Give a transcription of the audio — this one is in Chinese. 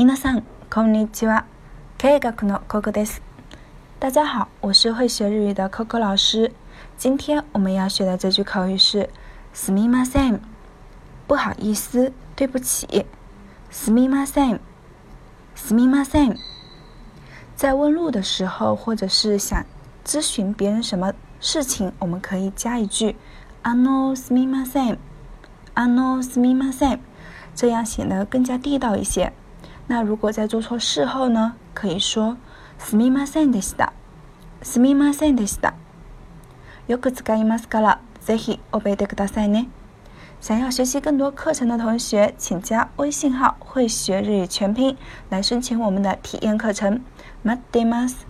皆さんこんにちは。経営学の Coco です。大家好，我是会学日语的 Coco 老师。今天我们要学的这句口语是“すみません”，不好意思，对不起。すみません，すみません。在问路的时候，或者是想咨询别人什么事情，我们可以加一句“あのすみません”，“あのすみません”，这样显得更加地道一些。 那如果在做错事后呢，可以说“すみませんでした”，“すみませんでした”。よく使いますから、ぜひ覚えてくださいね。想要学习更多课程的同学，请加微信号“会学日语全拼”来申请我们的体验课程。待ってます。